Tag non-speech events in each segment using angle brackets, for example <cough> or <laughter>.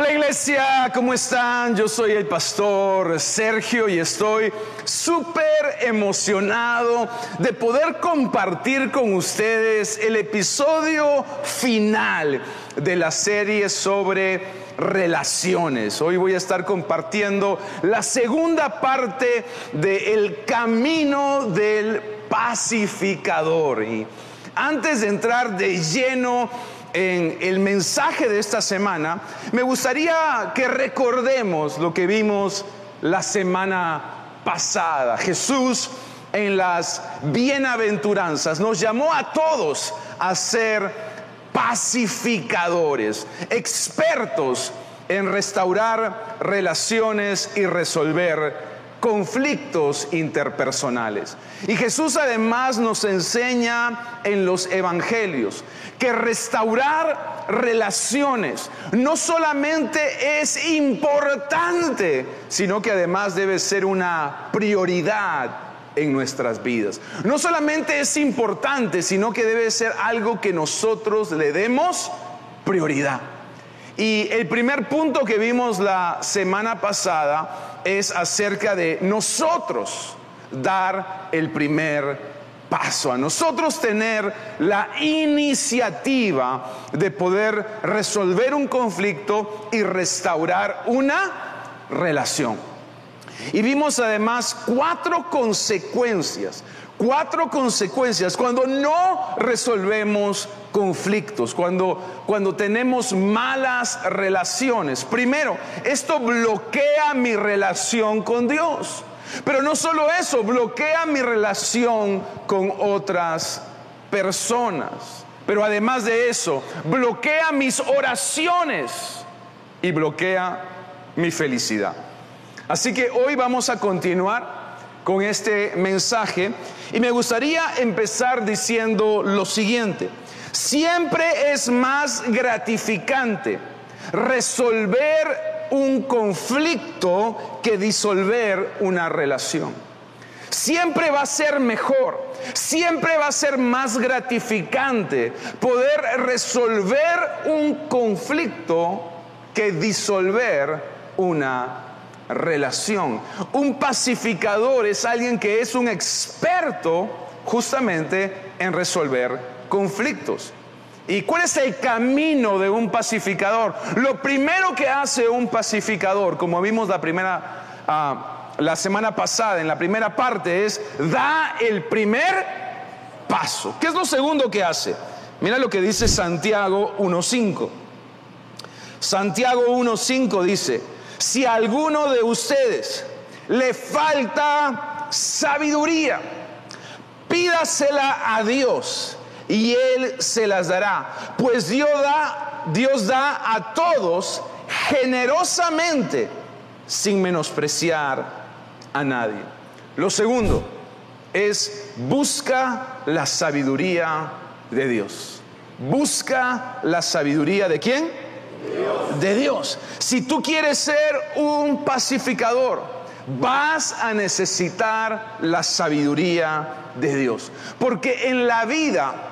Hola iglesia, ¿cómo están? Yo soy el pastor Sergio y estoy súper emocionado de poder compartir con ustedes el episodio final de la serie sobre relaciones. Hoy voy a estar compartiendo la segunda parte del camino del pacificador. Y antes de entrar de lleno en el mensaje de esta semana, me gustaría que recordemos lo que vimos la semana pasada. Jesús en las bienaventuranzas nos llamó a todos a ser pacificadores, expertos en restaurar relaciones y resolver conflictos interpersonales. Y Jesús además nos enseña en los evangelios que restaurar relaciones no solamente es importante, sino que además debe ser una prioridad en nuestras vidas. No solamente es importante, sino que debe ser algo que nosotros le demos prioridad. Y el primer punto que vimos la semana pasada es acerca de nosotros dar el primer paso, a nosotros tener la iniciativa de poder resolver un conflicto y restaurar una relación. Y vimos además cuatro consecuencias, cuatro consecuencias cuando no resolvemos conflictos, cuando, cuando tenemos malas relaciones. Primero, esto bloquea mi relación con Dios. Pero no solo eso, bloquea mi relación con otras personas. Pero además de eso, bloquea mis oraciones y bloquea mi felicidad. Así que hoy vamos a continuar con este mensaje y me gustaría empezar diciendo lo siguiente. Siempre es más gratificante resolver un conflicto que disolver una relación. Siempre va a ser mejor, siempre va a ser más gratificante poder resolver un conflicto que disolver una relación. Un pacificador es alguien que es un experto justamente en resolver conflictos. ¿Y cuál es el camino de un pacificador? Lo primero que hace un pacificador, como vimos la primera, ah, la semana pasada, en la primera parte, es da el primer paso. ¿Qué es lo segundo que hace? Mira lo que dice Santiago 1.5. Santiago 1.5 dice, si a alguno de ustedes le falta sabiduría, pídasela a Dios y Él se las dará. Pues Dios da, Dios da a todos generosamente sin menospreciar a nadie. Lo segundo es busca la sabiduría de Dios. Busca la sabiduría de quién? De Dios. Si tú quieres ser un pacificador, vas a necesitar la sabiduría de Dios. Porque en la vida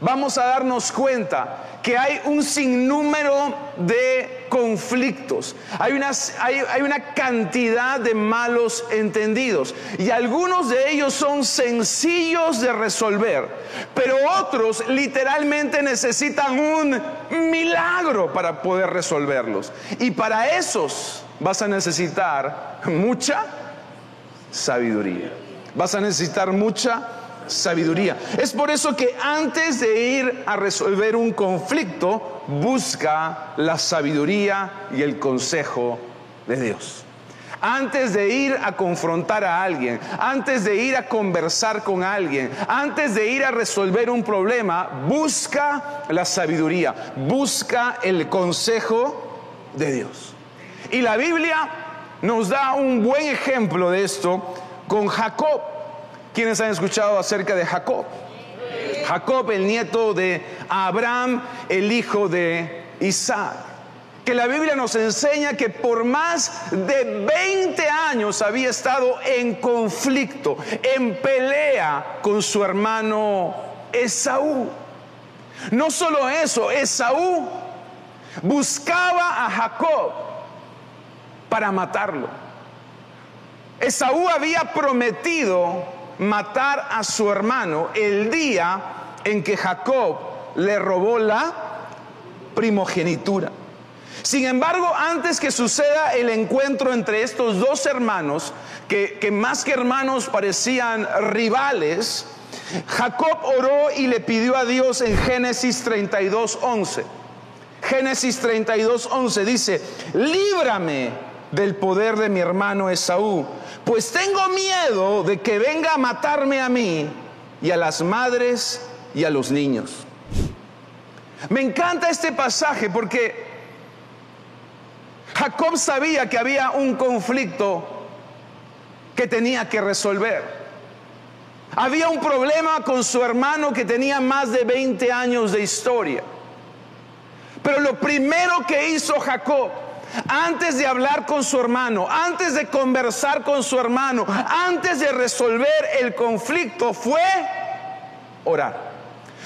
vamos a darnos cuenta que hay un sinnúmero de conflictos, hay una, hay, una, cantidad de malos entendidos. Y algunos de ellos son sencillos de resolver, pero otros literalmente necesitan un milagro para poder resolverlos. Y para esos vas a necesitar mucha sabiduría, vas a necesitar mucha sabiduría. Es por eso que antes de ir a resolver un conflicto, busca la sabiduría y el consejo de Dios. Antes de ir a confrontar a alguien, antes de ir a conversar con alguien, antes de ir a resolver un problema, busca la sabiduría, busca el consejo de Dios. Y la Biblia nos da un buen ejemplo de esto con Jacob. ¿Quiénes han escuchado acerca de Jacob? Jacob, el nieto de Abraham, el hijo de Isaac. Que la Biblia nos enseña que por más de 20 años había estado en conflicto, en pelea con su hermano Esaú. No solo eso, Esaú buscaba a Jacob para matarlo. Esaú había prometido matar a su hermano el día en que Jacob le robó la primogenitura. Sin embargo, antes que suceda el encuentro entre estos dos hermanos, que, más que hermanos parecían rivales, Jacob oró y le pidió a Dios en Génesis 32, 11. Génesis 32, 11 dice, líbrame del poder de mi hermano Esaú, pues tengo miedo de que venga a matarme a mí y a las madres y a los niños. Me encanta este pasaje porque Jacob sabía que había un conflicto que tenía que resolver. Había un problema con su hermano que tenía más de 20 años de historia. Pero lo primero que hizo Jacob, antes de hablar con su hermano, antes de conversar con su hermano, antes de resolver el conflicto, fue orar.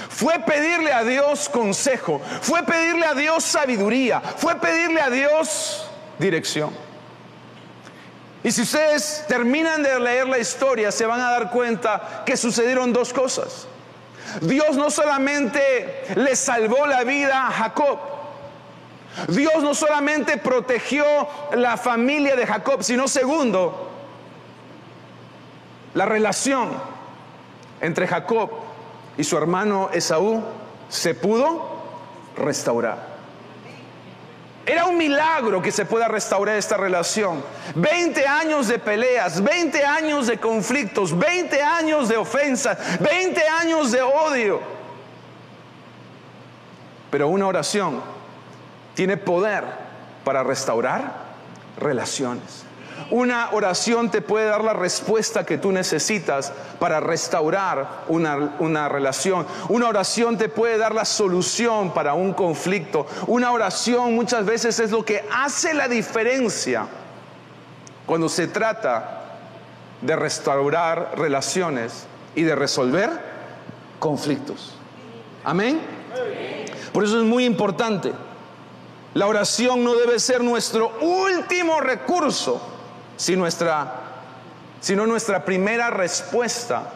Fue pedirle a Dios consejo, fue pedirle a Dios sabiduría, fue pedirle a Dios dirección. Y si ustedes terminan de leer la historia, se van a dar cuenta que sucedieron dos cosas. Dios no solamente le salvó la vida a Jacob, Dios no solamente protegió la familia de Jacob, sino segundo, la relación entre Jacob y su hermano Esaú se pudo restaurar. Era un milagro que se pueda restaurar esta relación. 20 años de peleas, 20 años de conflictos, 20 años de ofensas, 20 años de odio. Pero una oración tiene poder para restaurar relaciones. Una oración te puede dar la respuesta que tú necesitas para restaurar una, relación. Una oración te puede dar la solución para un conflicto. Una oración muchas veces es lo que hace la diferencia cuando se trata de restaurar relaciones y de resolver conflictos. Amén. Por eso es muy importante. La oración no debe ser nuestro último recurso sino nuestra, sino nuestra primera respuesta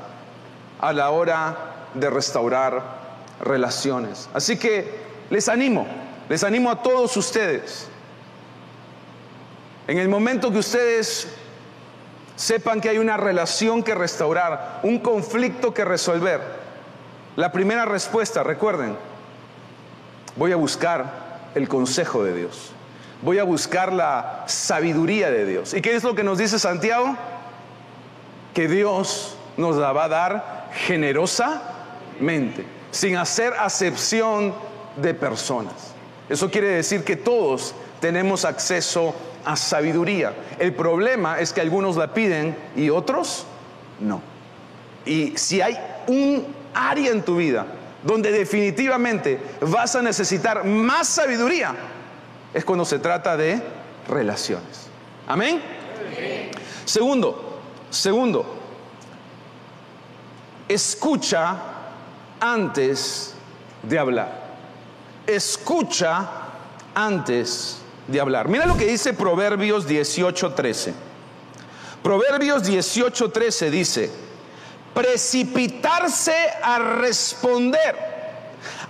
a la hora de restaurar relaciones. Así que les animo, les animo a todos ustedes. En el momento que ustedes sepan que hay una relación que restaurar, un conflicto que resolver, la primera respuesta, recuerden, voy a buscar el consejo de Dios voy a buscar la sabiduría de Dios. ¿Y qué es lo que nos dice Santiago? Que Dios nos la va a dar generosamente, sin hacer acepción de personas. Eso quiere decir que todos tenemos acceso a sabiduría. El problema es que algunos la piden y otros no. Y si hay un área en tu vida donde definitivamente vas a necesitar más sabiduría, es cuando se trata de relaciones. Amén. Segundo, segundo, escucha antes de hablar. Escucha antes de hablar. Mira lo que dice Proverbios 18:13. Proverbios 18:13 dice, precipitarse a responder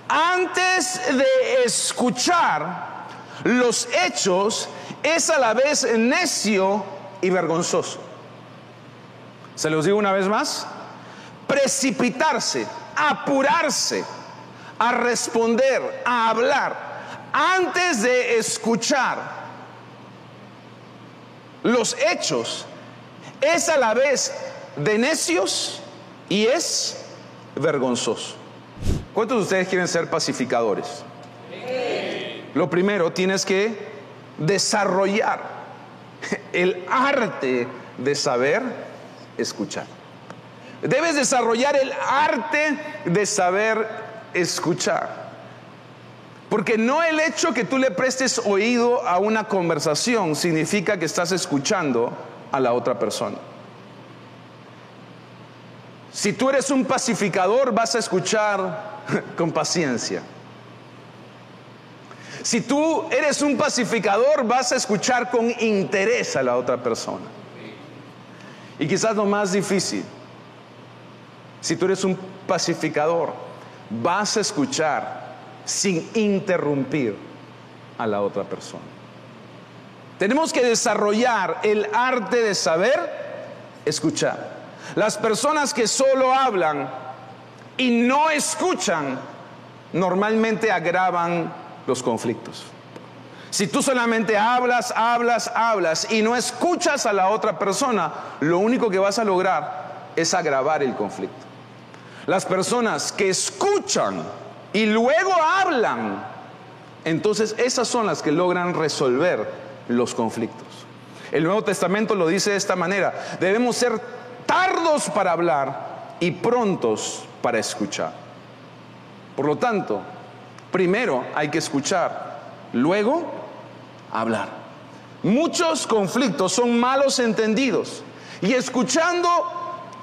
antes de escuchar los hechos es a la vez necio y vergonzoso. Se los digo una vez más, precipitarse, apurarse a responder, a hablar, antes de escuchar los hechos, es a la vez de necios y es vergonzoso. ¿Cuántos de ustedes quieren ser pacificadores? Lo primero, tienes que desarrollar el arte de saber escuchar. Debes desarrollar el arte de saber escuchar. Porque no el hecho que tú le prestes oído a una conversación significa que estás escuchando a la otra persona. Si tú eres un pacificador, vas a escuchar <laughs> con paciencia. Si tú eres un pacificador, vas a escuchar con interés a la otra persona. Y quizás lo más difícil, si tú eres un pacificador, vas a escuchar sin interrumpir a la otra persona. Tenemos que desarrollar el arte de saber escuchar. Las personas que solo hablan y no escuchan normalmente agravan los conflictos. Si tú solamente hablas, hablas, hablas y no escuchas a la otra persona, lo único que vas a lograr es agravar el conflicto. Las personas que escuchan y luego hablan, entonces esas son las que logran resolver los conflictos. El Nuevo Testamento lo dice de esta manera, debemos ser tardos para hablar y prontos para escuchar. Por lo tanto, primero hay que escuchar, luego hablar. Muchos conflictos son malos entendidos y escuchando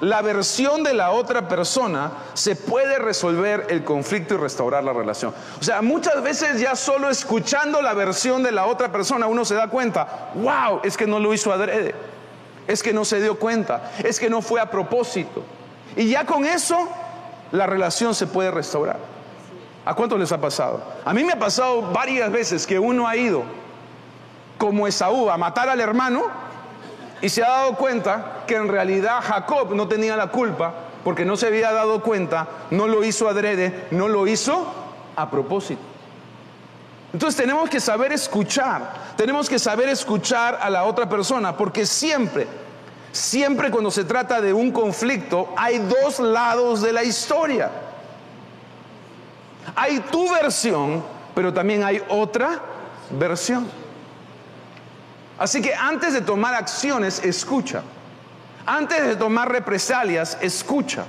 la versión de la otra persona se puede resolver el conflicto y restaurar la relación. O sea, muchas veces ya solo escuchando la versión de la otra persona uno se da cuenta, wow, es que no lo hizo adrede, es que no se dio cuenta, es que no fue a propósito. Y ya con eso la relación se puede restaurar. ¿A cuánto les ha pasado? A mí me ha pasado varias veces que uno ha ido como Esaú a matar al hermano y se ha dado cuenta que en realidad Jacob no tenía la culpa porque no se había dado cuenta, no lo hizo adrede, no lo hizo a propósito. Entonces tenemos que saber escuchar, tenemos que saber escuchar a la otra persona, porque siempre, siempre cuando se trata de un conflicto hay dos lados de la historia. Hay tu versión, pero también hay otra versión. Así que antes de tomar acciones, escucha. Antes de tomar represalias, escucha.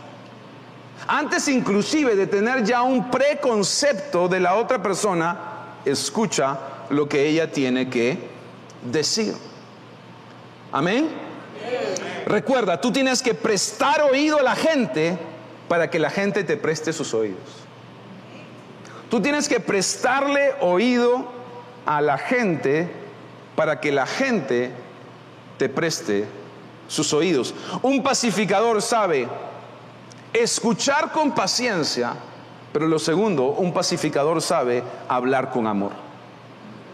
Antes inclusive de tener ya un preconcepto de la otra persona, escucha lo que ella tiene que decir. Amén. Recuerda, tú tienes que prestar oído a la gente para que la gente te preste sus oídos. Tú tienes que prestarle oído a la gente para que la gente te preste sus oídos. Un pacificador sabe escuchar con paciencia, pero lo segundo, un pacificador sabe hablar con amor.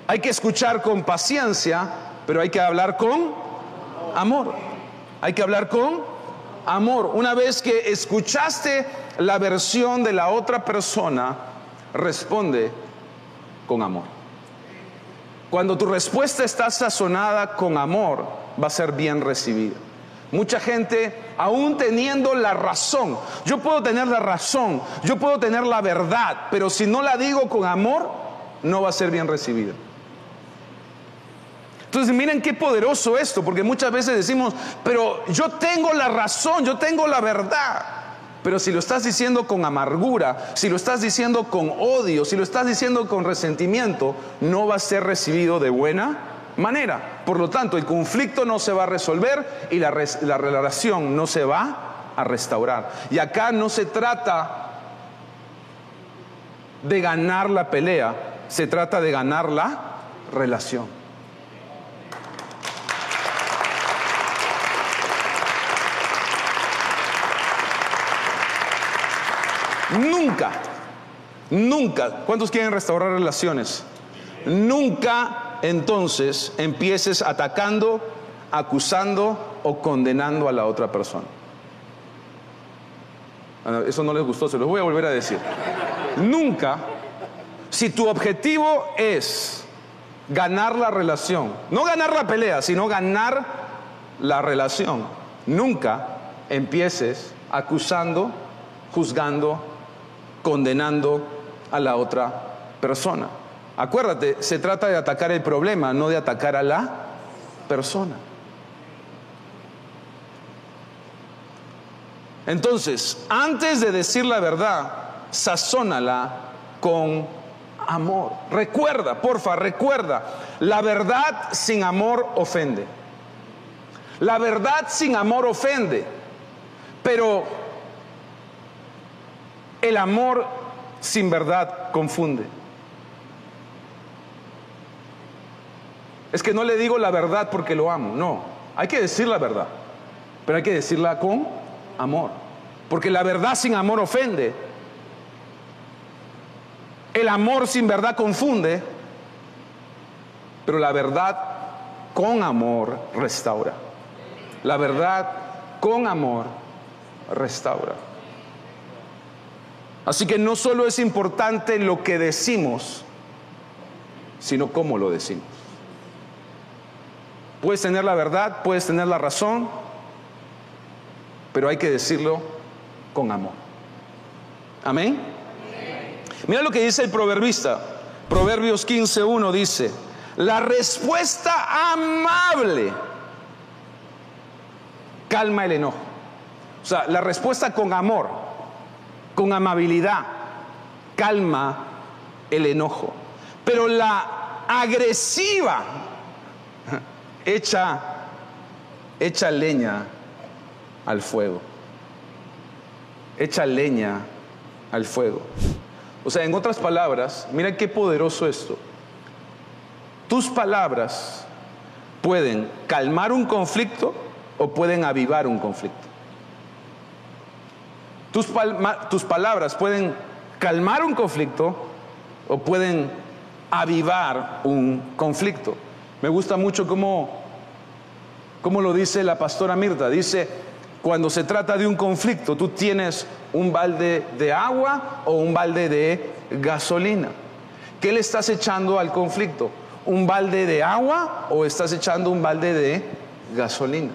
Hay que escuchar con paciencia, pero hay que hablar con amor. Hay que hablar con amor. Una vez que escuchaste la versión de la otra persona, responde con amor. Cuando tu respuesta está sazonada con amor, va a ser bien recibida. Mucha gente, aún teniendo la razón, yo puedo tener la razón, yo puedo tener la verdad, pero si no la digo con amor, no va a ser bien recibida. Entonces miren qué poderoso esto, porque muchas veces decimos, pero yo tengo la razón, yo tengo la verdad. Pero si lo estás diciendo con amargura, si lo estás diciendo con odio, si lo estás diciendo con resentimiento, no va a ser recibido de buena manera. Por lo tanto, el conflicto no se va a resolver y la, la relación no se va a restaurar. Y acá no se trata de ganar la pelea, se trata de ganar la relación. Nunca, nunca, ¿cuántos quieren restaurar relaciones? Nunca entonces empieces atacando, acusando o condenando a la otra persona. Ah, eso no les gustó, se los voy a volver a decir. Nunca, si tu objetivo es ganar la relación, no ganar la pelea, sino ganar la relación, nunca empieces acusando, juzgando condenando a la otra persona. Acuérdate, se trata de atacar el problema, no de atacar a la persona. Entonces, antes de decir la verdad, sazónala con amor. Recuerda, porfa, recuerda, la verdad sin amor ofende. La verdad sin amor ofende. Pero el amor sin verdad confunde. Es que no le digo la verdad porque lo amo. No, hay que decir la verdad, pero hay que decirla con amor. Porque la verdad sin amor ofende. El amor sin verdad confunde. Pero la verdad con amor restaura. La verdad con amor restaura. Así que no solo es importante lo que decimos, sino cómo lo decimos. Puedes tener la verdad, puedes tener la razón, pero hay que decirlo con amor. Amén. Mira lo que dice el proverbista. Proverbios 15.1 dice, la respuesta amable calma el enojo. O sea, la respuesta con amor, con amabilidad, calma el enojo. Pero la agresiva echa, echa leña al fuego. Echa leña al fuego. O sea, en otras palabras, mira qué poderoso esto. Tus palabras pueden calmar un conflicto o pueden avivar un conflicto. Tus, tus palabras pueden calmar un conflicto o pueden avivar un conflicto. Me gusta mucho cómo, cómo lo dice la pastora Mirta. Dice, cuando se trata de un conflicto, tú tienes un balde de agua o un balde de gasolina. ¿Qué le estás echando al conflicto? ¿Un balde de agua o estás echando un balde de gasolina?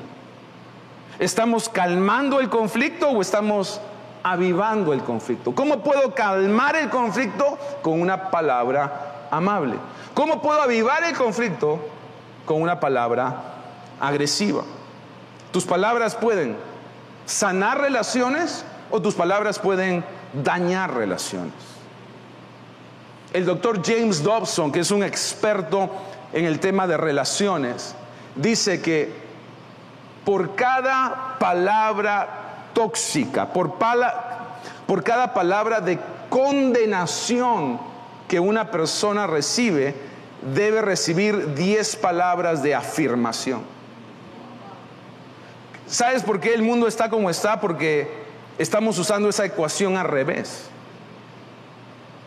¿Estamos calmando el conflicto o estamos avivando el conflicto? ¿Cómo puedo calmar el conflicto con una palabra amable? ¿Cómo puedo avivar el conflicto con una palabra agresiva? Tus palabras pueden sanar relaciones o tus palabras pueden dañar relaciones. El doctor James Dobson, que es un experto en el tema de relaciones, dice que por cada palabra tóxica, por, por cada palabra de condenación que una persona recibe, debe recibir 10 palabras de afirmación. ¿Sabes por qué el mundo está como está? Porque estamos usando esa ecuación al revés.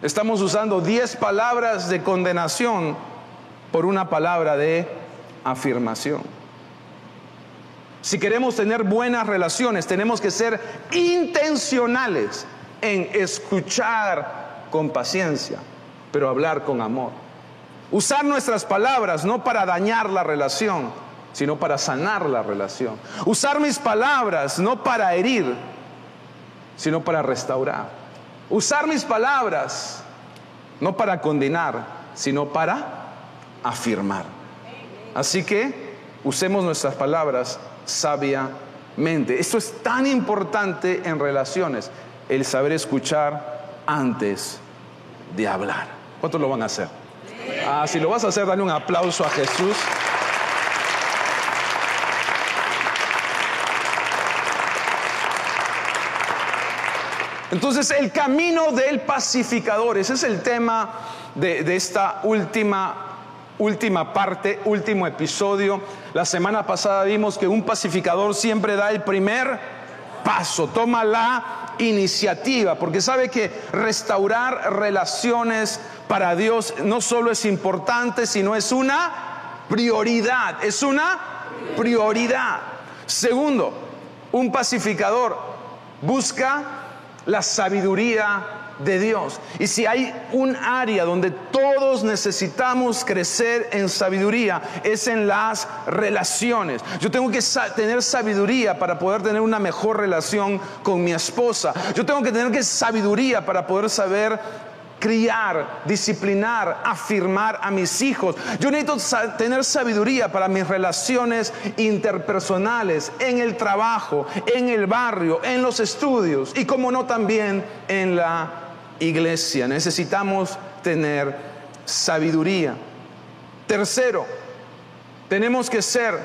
Estamos usando 10 palabras de condenación por una palabra de afirmación. Si queremos tener buenas relaciones, tenemos que ser intencionales en escuchar con paciencia, pero hablar con amor. Usar nuestras palabras no para dañar la relación, sino para sanar la relación. Usar mis palabras no para herir, sino para restaurar. Usar mis palabras no para condenar, sino para afirmar. Así que usemos nuestras palabras sabiamente. Esto es tan importante en relaciones, el saber escuchar antes de hablar. ¿Cuántos lo van a hacer? Ah, si lo vas a hacer, dale un aplauso a Jesús. Entonces, el camino del pacificador, ese es el tema de, esta última, última parte, último episodio. La semana pasada vimos que un pacificador siempre da el primer paso, toma la iniciativa, porque sabe que restaurar relaciones para Dios no solo es importante, sino es una prioridad, es una prioridad. Segundo, un pacificador busca la sabiduría de Dios. Y si hay un área donde todos necesitamos crecer en sabiduría, es en las relaciones. Yo tengo que tener sabiduría para poder tener una mejor relación con mi esposa. Yo tengo que tener que sabiduría para poder saber criar, disciplinar, afirmar a mis hijos. Yo necesito tener sabiduría para mis relaciones interpersonales, en el trabajo, en el barrio, en los estudios y como no también en la iglesia. Necesitamos tener sabiduría. Tercero, tenemos que ser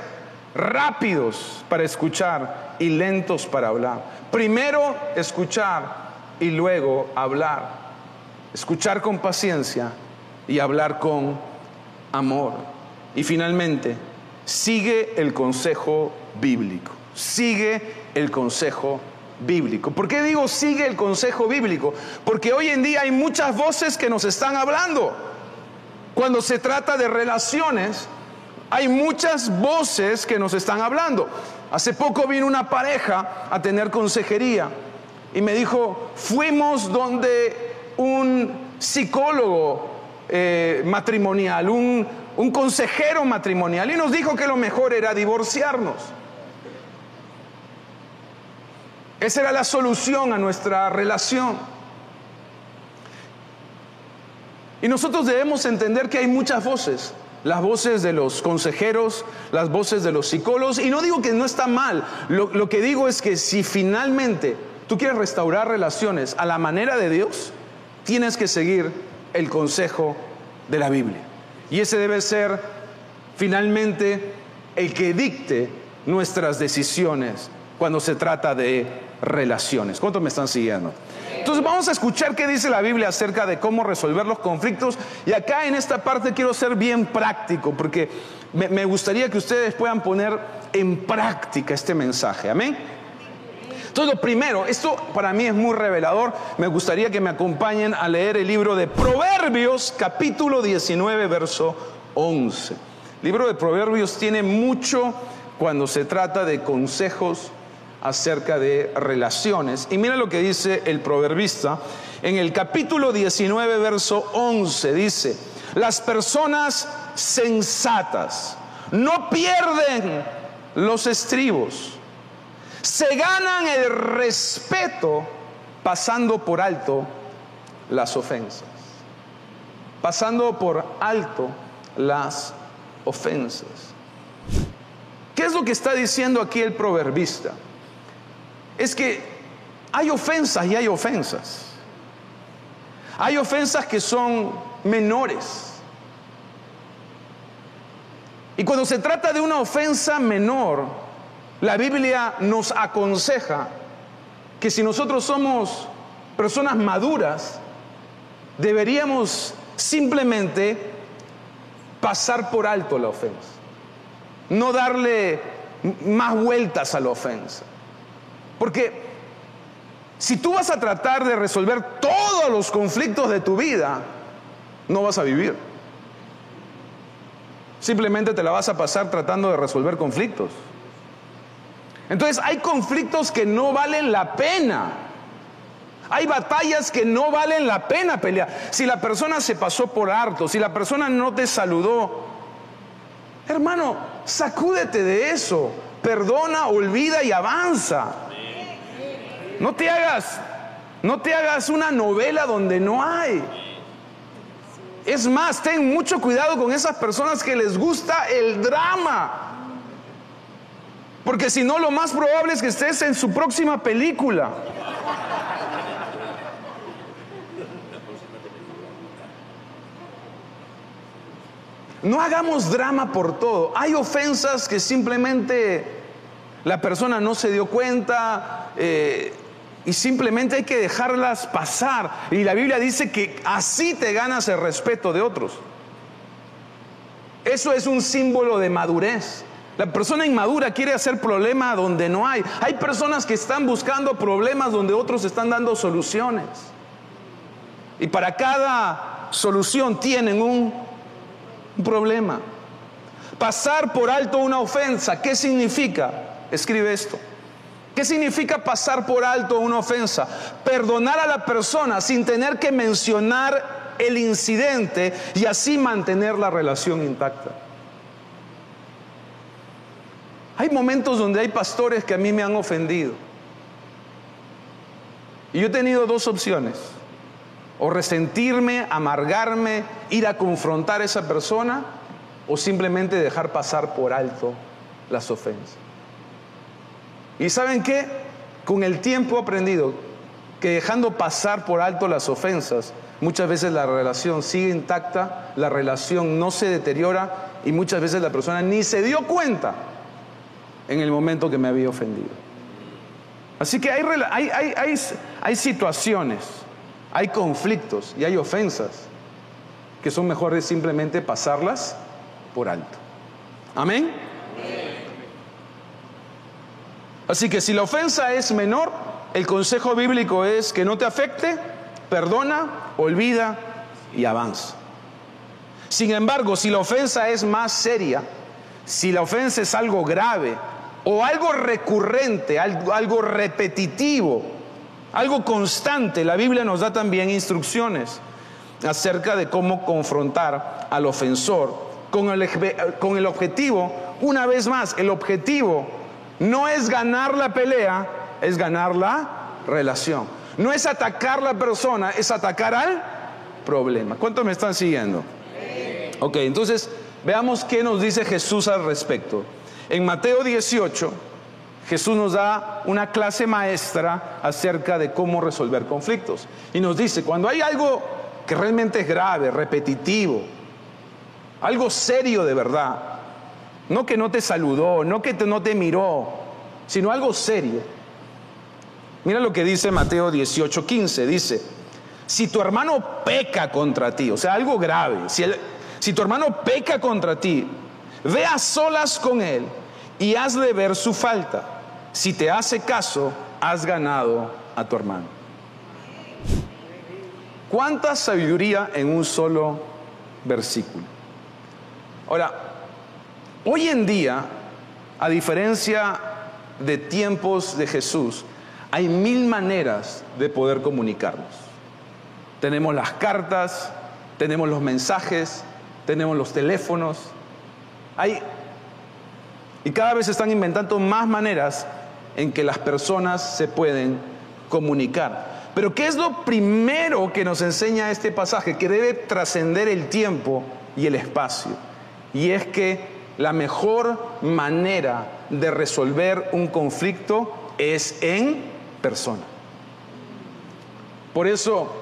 rápidos para escuchar y lentos para hablar. Primero escuchar y luego hablar escuchar con paciencia y hablar con amor. Y finalmente, sigue el consejo bíblico. Sigue el consejo bíblico. ¿Por qué digo sigue el consejo bíblico? Porque hoy en día hay muchas voces que nos están hablando. Cuando se trata de relaciones, hay muchas voces que nos están hablando. Hace poco vino una pareja a tener consejería y me dijo, fuimos donde un psicólogo eh, matrimonial, un, un consejero matrimonial, y nos dijo que lo mejor era divorciarnos. Esa era la solución a nuestra relación. Y nosotros debemos entender que hay muchas voces las voces de los consejeros, las voces de los psicólogos. Y no digo que no está mal, lo, que digo es que si finalmente tú quieres restaurar relaciones a la manera de Dios, tienes que seguir el consejo de la Biblia. Y ese debe ser finalmente el que dicte nuestras decisiones cuando se trata de relaciones. ¿Cuántos me están siguiendo? Entonces vamos a escuchar qué dice la Biblia acerca de cómo resolver los conflictos. Y acá en esta parte quiero ser bien práctico, porque me, gustaría que ustedes puedan poner en práctica este mensaje. Amén. Entonces lo primero, esto para mí es muy revelador, me gustaría que me acompañen a leer el libro de Proverbios capítulo 19, verso 11. El libro de Proverbios tiene mucho cuando se trata de consejos acerca de relaciones. Y mira lo que dice el proverbista en el capítulo 19, verso 11. Dice, las personas sensatas no pierden los estribos, se ganan el respeto pasando por alto las ofensas. Pasando por alto las ofensas. ¿Qué es lo que está diciendo aquí el proverbista? Es que hay ofensas y hay ofensas. Hay ofensas que son menores. Y cuando se trata de una ofensa menor, la Biblia nos aconseja que si nosotros somos personas maduras, deberíamos simplemente pasar por alto la ofensa, no darle más vueltas a la ofensa. Porque si tú vas a tratar de resolver todos los conflictos de tu vida, no vas a vivir. Simplemente te la vas a pasar tratando de resolver conflictos. Entonces hay conflictos que no valen la pena. Hay batallas que no valen la pena pelear. Si la persona se pasó por harto, si la persona no te saludó, hermano, sacúdete de eso. Perdona, olvida y avanza. No te hagas, no te hagas una novela donde no hay. Es más, ten mucho cuidado con esas personas que les gusta el drama. Porque si no, lo más probable es que estés en su próxima película. No hagamos drama por todo. Hay ofensas que simplemente la persona no se dio cuenta, eh, y simplemente hay que dejarlas pasar. Y la Biblia dice que así te ganas el respeto de otros. Eso es un símbolo de madurez. La persona inmadura quiere hacer problema donde no hay. Hay personas que están buscando problemas donde otros están dando soluciones. Y para cada solución tienen un, un problema. Pasar por alto una ofensa, ¿qué significa? Escribe esto ¿Qué significa pasar por alto una ofensa? Perdonar a la persona sin tener que mencionar el incidente y así mantener la relación intacta. Hay momentos donde hay pastores que a mí me han ofendido. Y yo he tenido dos opciones. O resentirme, amargarme, ir a confrontar a esa persona, o simplemente dejar pasar por alto las ofensas. Y saben qué? Con el tiempo he aprendido que dejando pasar por alto las ofensas, muchas veces la relación sigue intacta, la relación no se deteriora y muchas veces la persona ni se dio cuenta en el momento que me había ofendido. Así que hay, hay, hay situaciones, hay conflictos y hay ofensas que son mejores simplemente pasarlas por alto. Amén. Así que si la ofensa es menor, el consejo bíblico es que no te afecte, perdona, olvida y avanza. Sin embargo, si la ofensa es más seria, si la ofensa es algo grave o algo recurrente, algo, repetitivo, algo constante, la Biblia nos da también instrucciones acerca de cómo confrontar al ofensor con el, con el objetivo, una vez más, el objetivo no es ganar la pelea, es ganar la relación. No es atacar la persona, es atacar al problema. ¿Cuántos me están siguiendo? Ok, entonces veamos qué nos dice Jesús al respecto. En Mateo 18, Jesús nos da una clase maestra acerca de cómo resolver conflictos. Y nos dice, cuando hay algo que realmente es grave, repetitivo, algo serio de verdad, no que no te saludó, no que no te miró, sino algo serio. Mira lo que dice Mateo 18, 15. Dice, si tu hermano peca contra ti, o sea, algo grave, si, si tu hermano peca contra ti, ve a solas con él y hazle ver su falta. Si te hace caso, has ganado a tu hermano. ¿Cuánta sabiduría en un solo versículo? Ahora, Hoy en día, a diferencia de tiempos de Jesús, hay mil maneras de poder comunicarnos. Tenemos las cartas, tenemos los mensajes, tenemos los teléfonos. Hay, y cada vez se están inventando más maneras en que las personas se pueden comunicar. Pero ¿qué es lo primero que nos enseña este pasaje? Que debe trascender el tiempo y el espacio. Y es que la mejor manera de resolver un conflicto es en persona. Por eso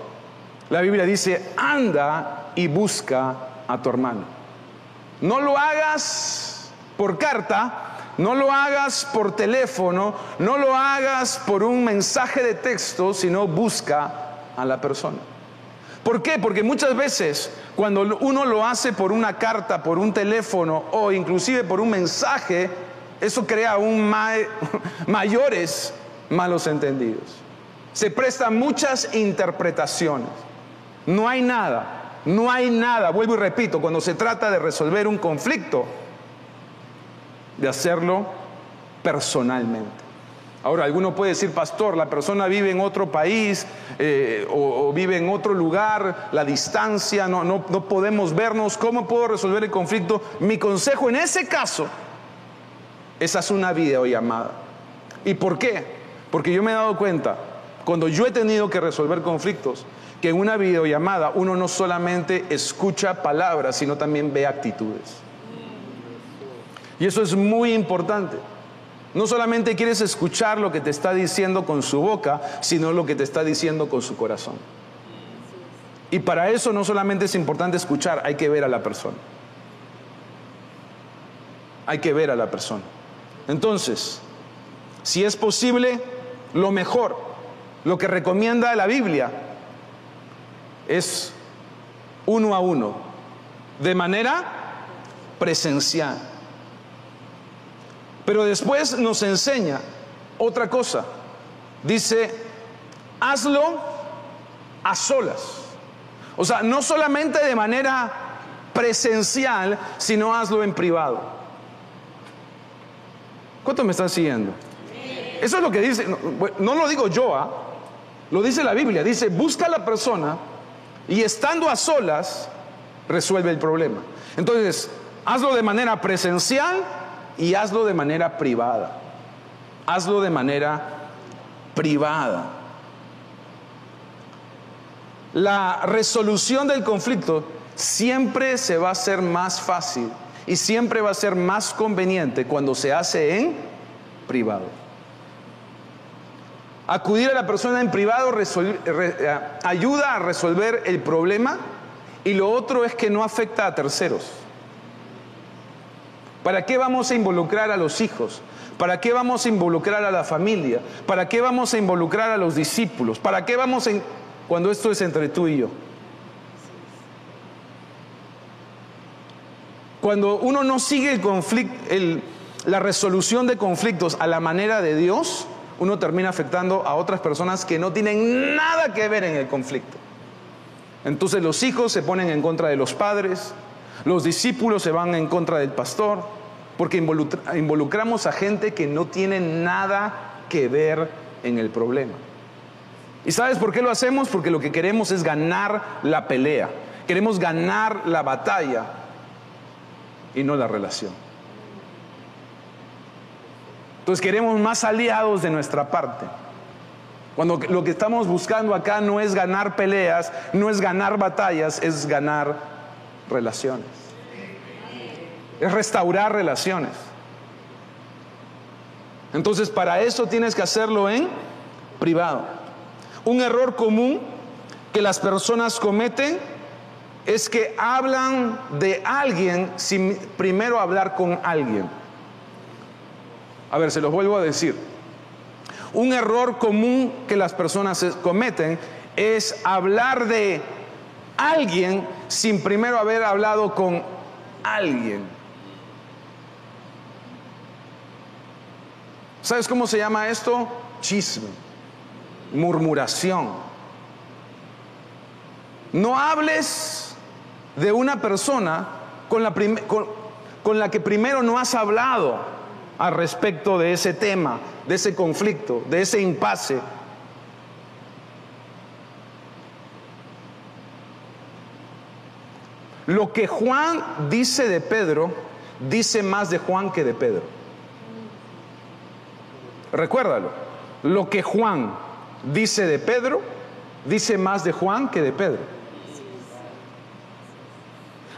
la Biblia dice, anda y busca a tu hermano. No lo hagas por carta, no lo hagas por teléfono, no lo hagas por un mensaje de texto, sino busca a la persona. ¿Por qué? Porque muchas veces cuando uno lo hace por una carta, por un teléfono o inclusive por un mensaje, eso crea aún <laughs> mayores malos entendidos. Se prestan muchas interpretaciones. No hay nada, no hay nada, vuelvo y repito, cuando se trata de resolver un conflicto, de hacerlo personalmente. Ahora, alguno puede decir, pastor, la persona vive en otro país eh, o, vive en otro lugar, la distancia, no, no, no podemos vernos, ¿cómo puedo resolver el conflicto? Mi consejo en ese caso es hacer una videollamada. ¿Y por qué? Porque yo me he dado cuenta, cuando yo he tenido que resolver conflictos, que en una videollamada uno no solamente escucha palabras, sino también ve actitudes. Y eso es muy importante. No solamente quieres escuchar lo que te está diciendo con su boca, sino lo que te está diciendo con su corazón. Y para eso no solamente es importante escuchar, hay que ver a la persona. Hay que ver a la persona. Entonces, si es posible, lo mejor, lo que recomienda la Biblia, es uno a uno, de manera presencial. Pero después nos enseña otra cosa. Dice, hazlo a solas. O sea, no solamente de manera presencial, sino hazlo en privado. ¿Cuántos me están siguiendo? Eso es lo que dice, no, lo digo yo, ¿ah? lo dice la Biblia. Dice, busca a la persona y estando a solas, resuelve el problema. Entonces, hazlo de manera presencial y hazlo de manera privada. Hazlo de manera privada. La resolución del conflicto siempre se va a hacer más fácil y siempre va a ser más conveniente cuando se hace en privado. Acudir a la persona en privado eh, ayuda a resolver el problema y lo otro es que no afecta a terceros. ¿Para qué vamos a involucrar a los hijos? ¿Para qué vamos a involucrar a la familia? ¿Para qué vamos a involucrar a los discípulos? ¿Para qué vamos a... cuando esto es entre tú y yo? Cuando uno no sigue el conflicto, la resolución de conflictos a la manera de Dios, uno termina afectando a otras personas que no tienen nada que ver en el conflicto. Entonces los hijos se ponen en contra de los padres, los discípulos se van en contra del pastor, porque involucramos a gente que no tiene nada que ver en el problema. ¿Y sabes por qué lo hacemos? Porque lo que queremos es ganar la pelea, queremos ganar la batalla y no la relación. Entonces queremos más aliados de nuestra parte. Cuando lo que estamos buscando acá no es ganar peleas, no es ganar batallas, es ganar relaciones. Es restaurar relaciones. Entonces para eso tienes que hacerlo en privado. Un error común que las personas cometen es que hablan de alguien sin primero hablar con alguien. A ver, se los vuelvo a decir. Un error común que las personas cometen es hablar de alguien sin primero haber hablado con alguien. ¿Sabes cómo se llama esto? Chisme, murmuración. No hables de una persona con la, que primero no has hablado al respecto de ese tema, de ese conflicto, de ese impasse. Lo que Juan dice de Pedro, dice más de Juan que de Pedro. Recuérdalo. Lo que Juan dice de Pedro, dice más de Juan que de Pedro.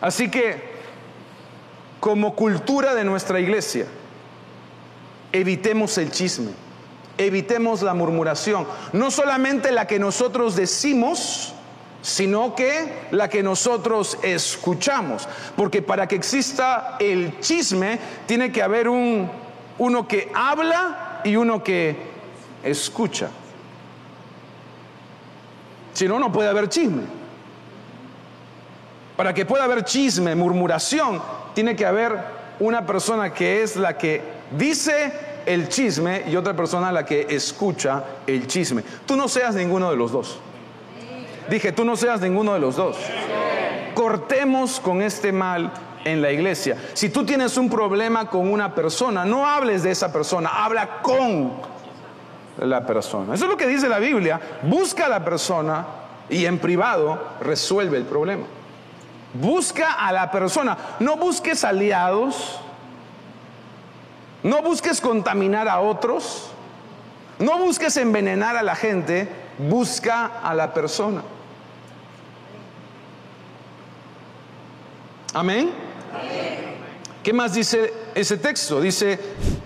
Así que, como cultura de nuestra iglesia, evitemos el chisme, evitemos la murmuración, no solamente la que nosotros decimos, sino que la que nosotros escuchamos, porque para que exista el chisme tiene que haber un uno que habla y uno que escucha. Si no, no puede haber chisme. Para que pueda haber chisme, murmuración, tiene que haber una persona que es la que dice el chisme y otra persona la que escucha el chisme. Tú no seas ninguno de los dos. Dije, tú no seas ninguno de los dos. Cortemos con este mal en la iglesia. Si tú tienes un problema con una persona, no hables de esa persona, habla con la persona. Eso es lo que dice la Biblia. Busca a la persona y en privado resuelve el problema. Busca a la persona. No busques aliados. No busques contaminar a otros. No busques envenenar a la gente. Busca a la persona. Amén. ¿Qué más dice ese texto? Dice,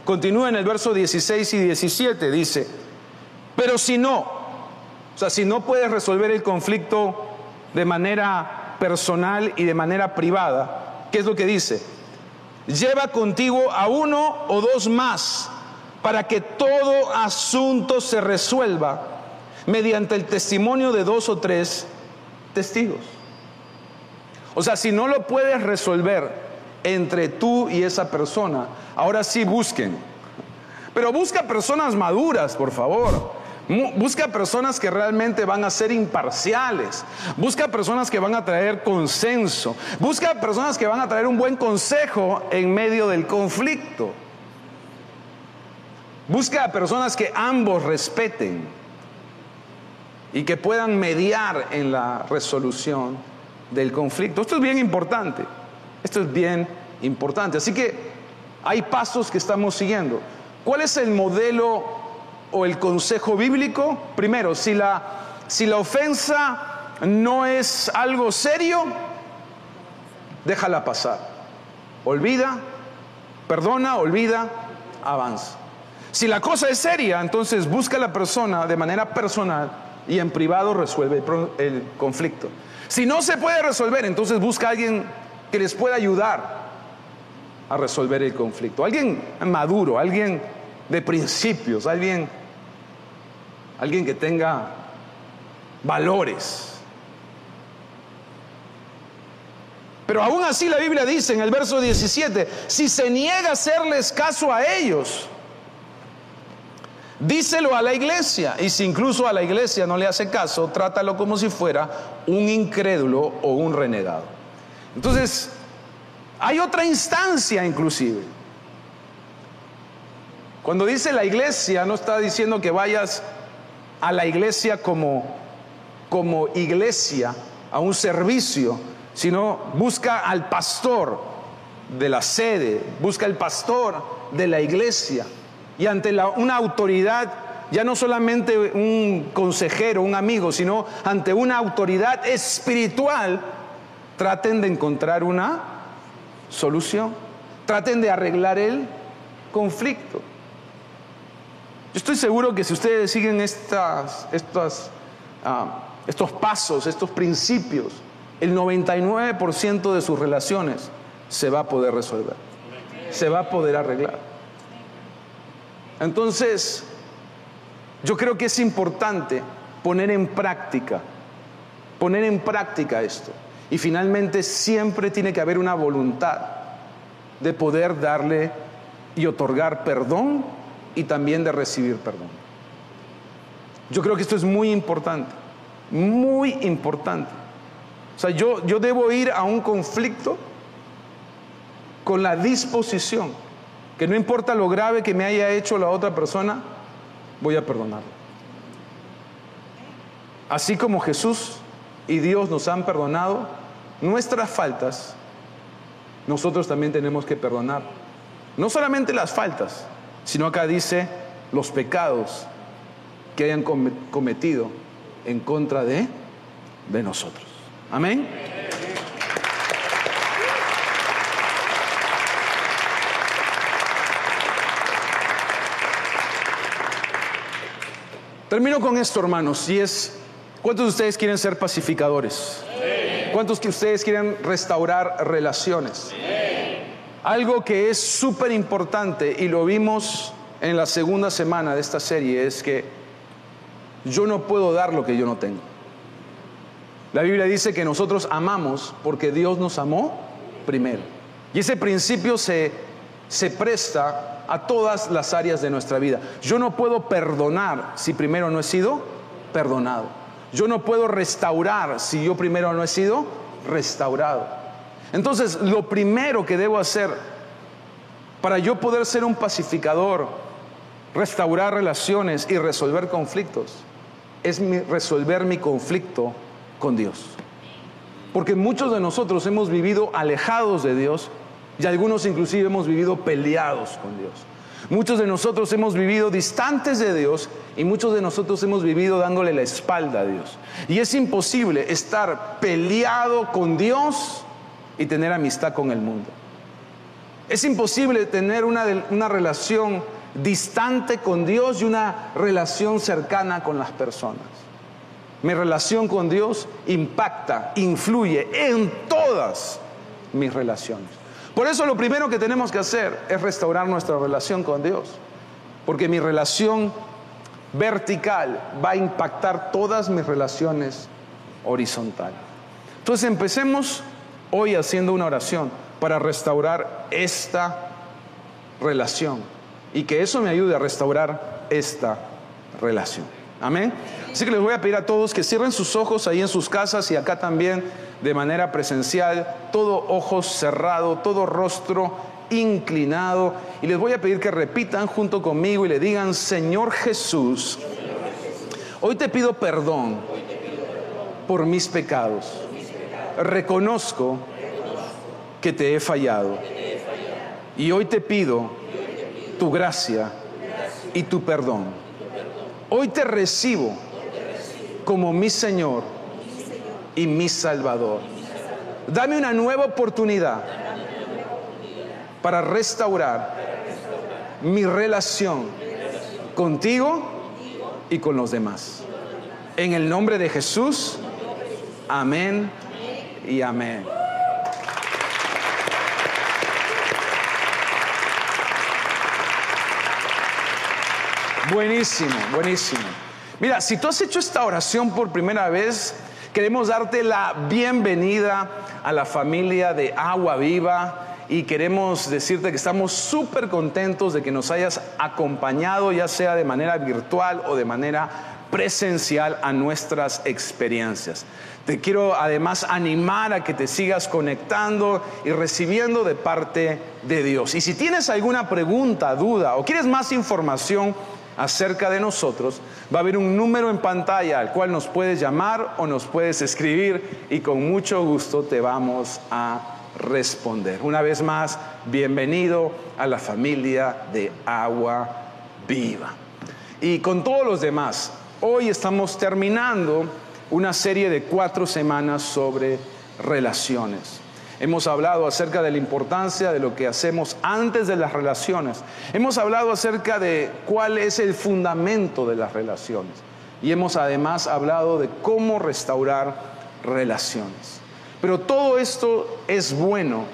continúa en el verso 16 y 17, dice, pero si no, o sea, si no puedes resolver el conflicto de manera personal y de manera privada, ¿qué es lo que dice? Lleva contigo a uno o dos más para que todo asunto se resuelva mediante el testimonio de dos o tres testigos. O sea, si no lo puedes resolver entre tú y esa persona, ahora sí busquen. Pero busca personas maduras, por favor. Busca personas que realmente van a ser imparciales. Busca personas que van a traer consenso. Busca personas que van a traer un buen consejo en medio del conflicto. Busca personas que ambos respeten y que puedan mediar en la resolución del conflicto. Esto es bien importante. Esto es bien importante. Así que hay pasos que estamos siguiendo. ¿Cuál es el modelo o el consejo bíblico? Primero, si la, si la ofensa no es algo serio, déjala pasar. Olvida, perdona, olvida, avanza. Si la cosa es seria, entonces busca a la persona de manera personal y en privado resuelve el conflicto. Si no se puede resolver, entonces busca a alguien que les pueda ayudar a resolver el conflicto. Alguien maduro, alguien de principios, alguien, alguien que tenga valores. Pero aún así la Biblia dice en el verso 17, si se niega a hacerles caso a ellos, díselo a la iglesia. Y si incluso a la iglesia no le hace caso, trátalo como si fuera un incrédulo o un renegado. Entonces, hay otra instancia inclusive. Cuando dice la iglesia, no está diciendo que vayas a la iglesia como, como iglesia, a un servicio, sino busca al pastor de la sede, busca al pastor de la iglesia. Y ante una autoridad, ya no solamente un consejero, un amigo, sino ante una autoridad espiritual, traten de encontrar una solución, traten de arreglar el conflicto. Yo estoy seguro que si ustedes siguen estas, ah, estos pasos, estos principios, el 99% de sus relaciones se va a poder resolver, se va a poder arreglar. Entonces, yo creo que es importante poner en práctica, poner en práctica esto. Y finalmente siempre tiene que haber una voluntad de poder darle y otorgar perdón y también de recibir perdón. Yo creo que esto es muy importante, muy importante. O sea, yo, yo debo ir a un conflicto con la disposición, que no importa lo grave que me haya hecho la otra persona, voy a perdonarlo. Así como Jesús y Dios nos han perdonado nuestras faltas, nosotros también tenemos que perdonar. No solamente las faltas, sino acá dice los pecados que hayan cometido en contra de, de nosotros. Amén. Termino con esto, hermanos, y es, ¿cuántos de ustedes quieren ser pacificadores? ¿Cuántos de ustedes quieren restaurar relaciones? Algo que es súper importante y lo vimos en la segunda semana de esta serie es que yo no puedo dar lo que yo no tengo. La Biblia dice que nosotros amamos porque Dios nos amó primero. Y ese principio se, se presta a todas las áreas de nuestra vida. Yo no puedo perdonar si primero no he sido perdonado. Yo no puedo restaurar si yo primero no he sido restaurado. Entonces, lo primero que debo hacer para yo poder ser un pacificador, restaurar relaciones y resolver conflictos, es resolver mi conflicto con Dios. Porque muchos de nosotros hemos vivido alejados de Dios y algunos inclusive hemos vivido peleados con Dios. Muchos de nosotros hemos vivido distantes de Dios y muchos de nosotros hemos vivido dándole la espalda a Dios. Y es imposible estar peleado con Dios y tener amistad con el mundo. Es imposible tener una, una relación distante con Dios y una relación cercana con las personas. Mi relación con Dios impacta, influye en todas mis relaciones. Por eso lo primero que tenemos que hacer es restaurar nuestra relación con Dios. Porque mi relación vertical va a impactar todas mis relaciones horizontales. Entonces empecemos hoy haciendo una oración para restaurar esta relación y que eso me ayude a restaurar esta relación. Amén. Así que les voy a pedir a todos que cierren sus ojos ahí en sus casas y acá también de manera presencial, todo ojos cerrado, todo rostro inclinado. Y les voy a pedir que repitan junto conmigo y le digan, Señor Jesús, hoy te pido perdón por mis pecados. Reconozco que te he fallado. Y hoy te pido tu gracia y tu perdón Hoy te recibo como mi Señor y mi Salvador. Dame una nueva oportunidad para restaurar mi relación contigo y con los demás. En el nombre de Jesús, amén y amén. Buenísimo, buenísimo. Mira, si tú has hecho esta oración por primera vez, Queremos darte la bienvenida a la familia de Agua Viva y queremos decirte que estamos súper contentos de que nos hayas acompañado, ya sea de manera virtual o de manera presencial a nuestras experiencias. Te quiero además animar a que te sigas conectando y recibiendo de parte de Dios. Y si tienes alguna pregunta, duda o quieres más información acerca de nosotros, va a haber un número en pantalla al cual nos puedes llamar o nos puedes escribir y con mucho gusto te vamos a responder. Una vez más, bienvenido a la familia de Agua Viva. Y con todos los demás, hoy estamos terminando una serie de cuatro semanas sobre relaciones. Hemos hablado acerca de la importancia de lo que hacemos antes de las relaciones. Hemos hablado acerca de cuál es el fundamento de las relaciones. Y hemos además hablado de cómo restaurar relaciones. Pero todo esto es bueno,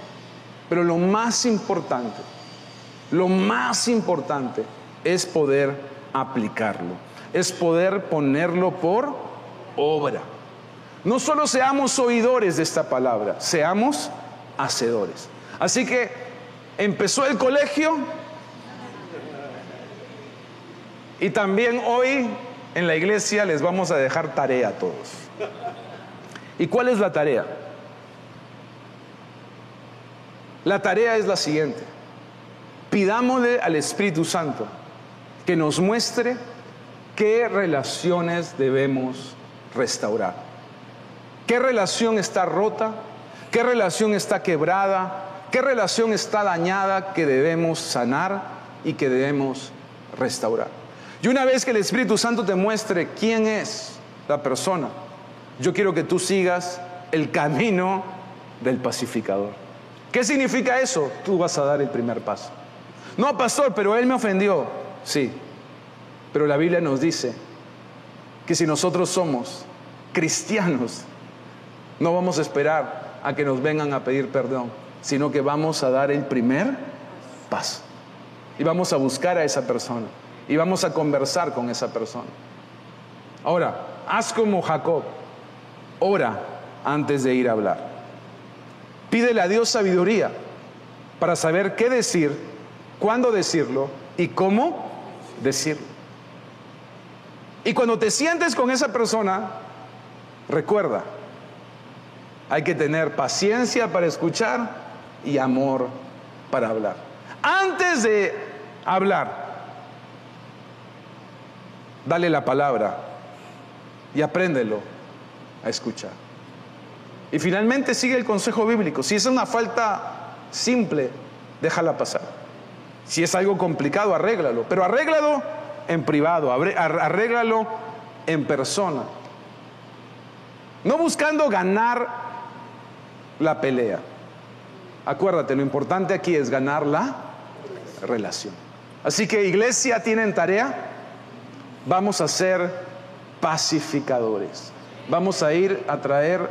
pero lo más importante, lo más importante es poder aplicarlo, es poder ponerlo por obra. No solo seamos oidores de esta palabra, seamos hacedores. Así que empezó el colegio y también hoy en la iglesia les vamos a dejar tarea a todos. ¿Y cuál es la tarea? La tarea es la siguiente. Pidámosle al Espíritu Santo que nos muestre qué relaciones debemos restaurar. ¿Qué relación está rota? ¿Qué relación está quebrada? ¿Qué relación está dañada que debemos sanar y que debemos restaurar? Y una vez que el Espíritu Santo te muestre quién es la persona, yo quiero que tú sigas el camino del pacificador. ¿Qué significa eso? Tú vas a dar el primer paso. No, pastor, pero él me ofendió. Sí, pero la Biblia nos dice que si nosotros somos cristianos, no vamos a esperar a que nos vengan a pedir perdón, sino que vamos a dar el primer paso. Y vamos a buscar a esa persona. Y vamos a conversar con esa persona. Ahora, haz como Jacob. Ora antes de ir a hablar. Pídele a Dios sabiduría para saber qué decir, cuándo decirlo y cómo decirlo. Y cuando te sientes con esa persona, recuerda, hay que tener paciencia para escuchar y amor para hablar. Antes de hablar, dale la palabra y apréndelo a escuchar. Y finalmente sigue el consejo bíblico. Si es una falta simple, déjala pasar. Si es algo complicado, arréglalo. Pero arréglalo en privado, arréglalo en persona. No buscando ganar la pelea. Acuérdate, lo importante aquí es ganar la relación. Así que iglesia, tienen tarea. Vamos a ser pacificadores. Vamos a ir a traer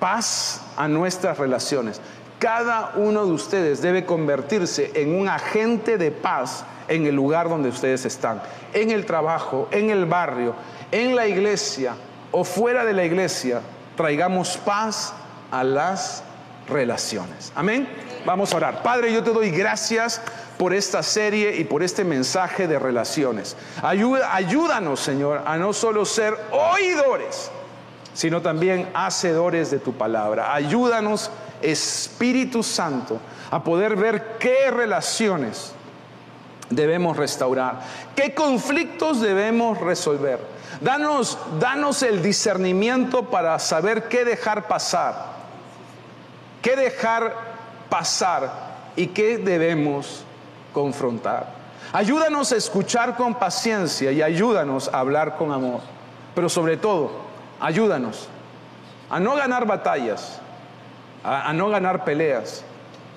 paz a nuestras relaciones. Cada uno de ustedes debe convertirse en un agente de paz en el lugar donde ustedes están, en el trabajo, en el barrio, en la iglesia o fuera de la iglesia. Traigamos paz a las relaciones. Amén. Vamos a orar. Padre, yo te doy gracias por esta serie y por este mensaje de relaciones. ayúdanos, Señor, a no solo ser oidores, sino también hacedores de tu palabra. Ayúdanos, Espíritu Santo, a poder ver qué relaciones debemos restaurar, qué conflictos debemos resolver. Danos, danos el discernimiento para saber qué dejar pasar, qué dejar pasar y qué debemos confrontar. Ayúdanos a escuchar con paciencia y ayúdanos a hablar con amor. Pero sobre todo, ayúdanos a no ganar batallas, a, no ganar peleas,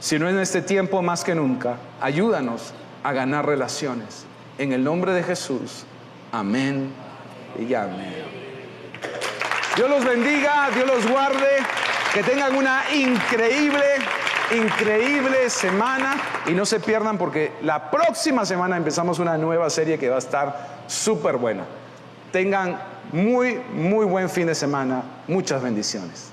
sino en este tiempo más que nunca, ayúdanos a ganar relaciones. En el nombre de Jesús, amén y amén. Dios los bendiga, Dios los guarde, que tengan una increíble, increíble semana y no se pierdan porque la próxima semana empezamos una nueva serie que va a estar súper buena. Tengan muy, muy buen fin de semana. Muchas bendiciones.